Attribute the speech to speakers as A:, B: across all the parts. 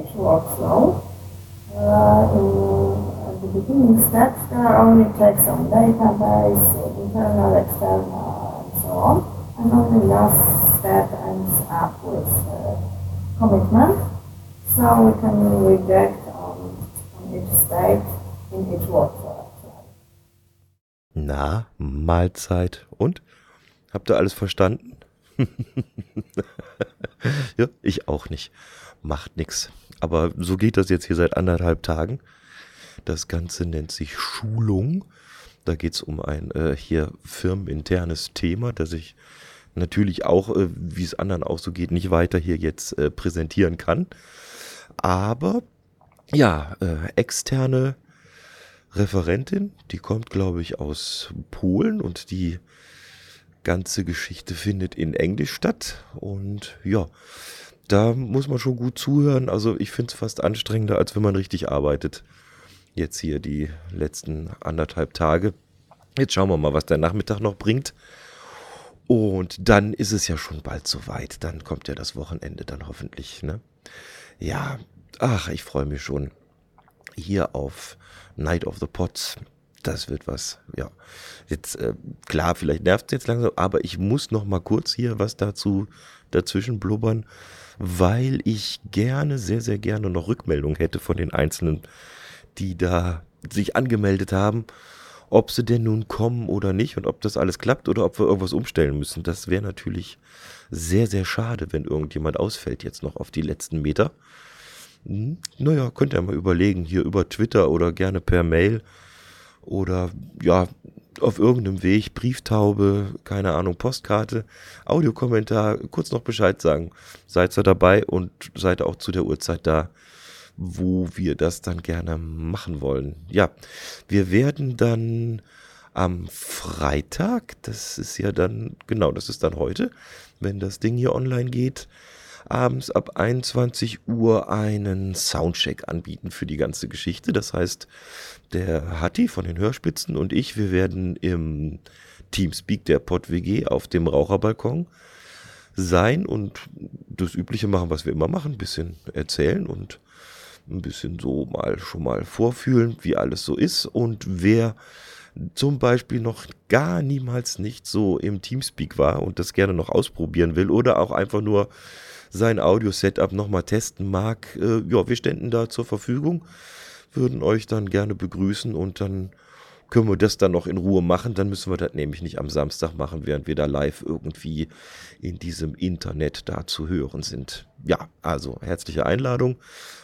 A: workflow. Uh, in the beginning steps, there are only checks on database, internal, external, and so on. And only last step ends up with uh, commitment. So we can reject on, on each state in each workflow.
B: Na, Mahlzeit. Und? Habt ihr alles verstanden? ja, ich auch nicht. Macht nix. Aber so geht das jetzt hier seit anderthalb Tagen. Das Ganze nennt sich Schulung. Da geht es um ein äh, hier firmeninternes Thema, das ich natürlich auch, äh, wie es anderen auch so geht, nicht weiter hier jetzt äh, präsentieren kann. Aber ja, äh, externe Referentin, die kommt, glaube ich, aus Polen und die ganze Geschichte findet in Englisch statt. Und ja, da muss man schon gut zuhören. Also ich finde es fast anstrengender, als wenn man richtig arbeitet. Jetzt hier die letzten anderthalb Tage. Jetzt schauen wir mal, was der Nachmittag noch bringt. Und dann ist es ja schon bald soweit. Dann kommt ja das Wochenende dann hoffentlich. Ne? Ja, ach, ich freue mich schon. Hier auf Night of the Pots. Das wird was, ja. Jetzt, äh, klar, vielleicht nervt es jetzt langsam, aber ich muss noch mal kurz hier was dazu dazwischen blubbern, weil ich gerne, sehr, sehr gerne noch Rückmeldung hätte von den Einzelnen, die da sich angemeldet haben, ob sie denn nun kommen oder nicht und ob das alles klappt oder ob wir irgendwas umstellen müssen. Das wäre natürlich sehr, sehr schade, wenn irgendjemand ausfällt jetzt noch auf die letzten Meter. Hm, naja, könnt ihr mal überlegen, hier über Twitter oder gerne per Mail oder ja, auf irgendeinem Weg, Brieftaube, keine Ahnung, Postkarte, Audiokommentar, kurz noch Bescheid sagen. Seid ihr dabei und seid auch zu der Uhrzeit da, wo wir das dann gerne machen wollen. Ja, wir werden dann am Freitag, das ist ja dann, genau, das ist dann heute, wenn das Ding hier online geht, abends ab 21 Uhr einen Soundcheck anbieten für die ganze Geschichte. Das heißt, der Hatti von den Hörspitzen und ich, wir werden im Teamspeak der PodWG auf dem Raucherbalkon sein und das Übliche machen, was wir immer machen, ein bisschen erzählen und ein bisschen so mal schon mal vorfühlen, wie alles so ist und wer zum Beispiel noch gar niemals nicht so im Teamspeak war und das gerne noch ausprobieren will oder auch einfach nur sein Audio-Setup nochmal testen mag, äh, ja, wir ständen da zur Verfügung, würden euch dann gerne begrüßen und dann können wir das dann noch in Ruhe machen. Dann müssen wir das nämlich nicht am Samstag machen, während wir da live irgendwie in diesem Internet da zu hören sind. Ja, also herzliche Einladung.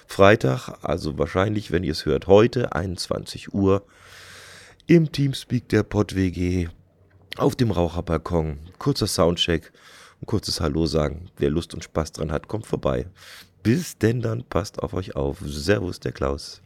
B: Freitag, also wahrscheinlich, wenn ihr es hört, heute 21 Uhr im Teamspeak der PodWG auf dem Raucherbalkon. Kurzer Soundcheck ein kurzes Hallo sagen. Wer Lust und Spaß dran hat, kommt vorbei. Bis denn dann, passt auf euch auf. Servus, der Klaus.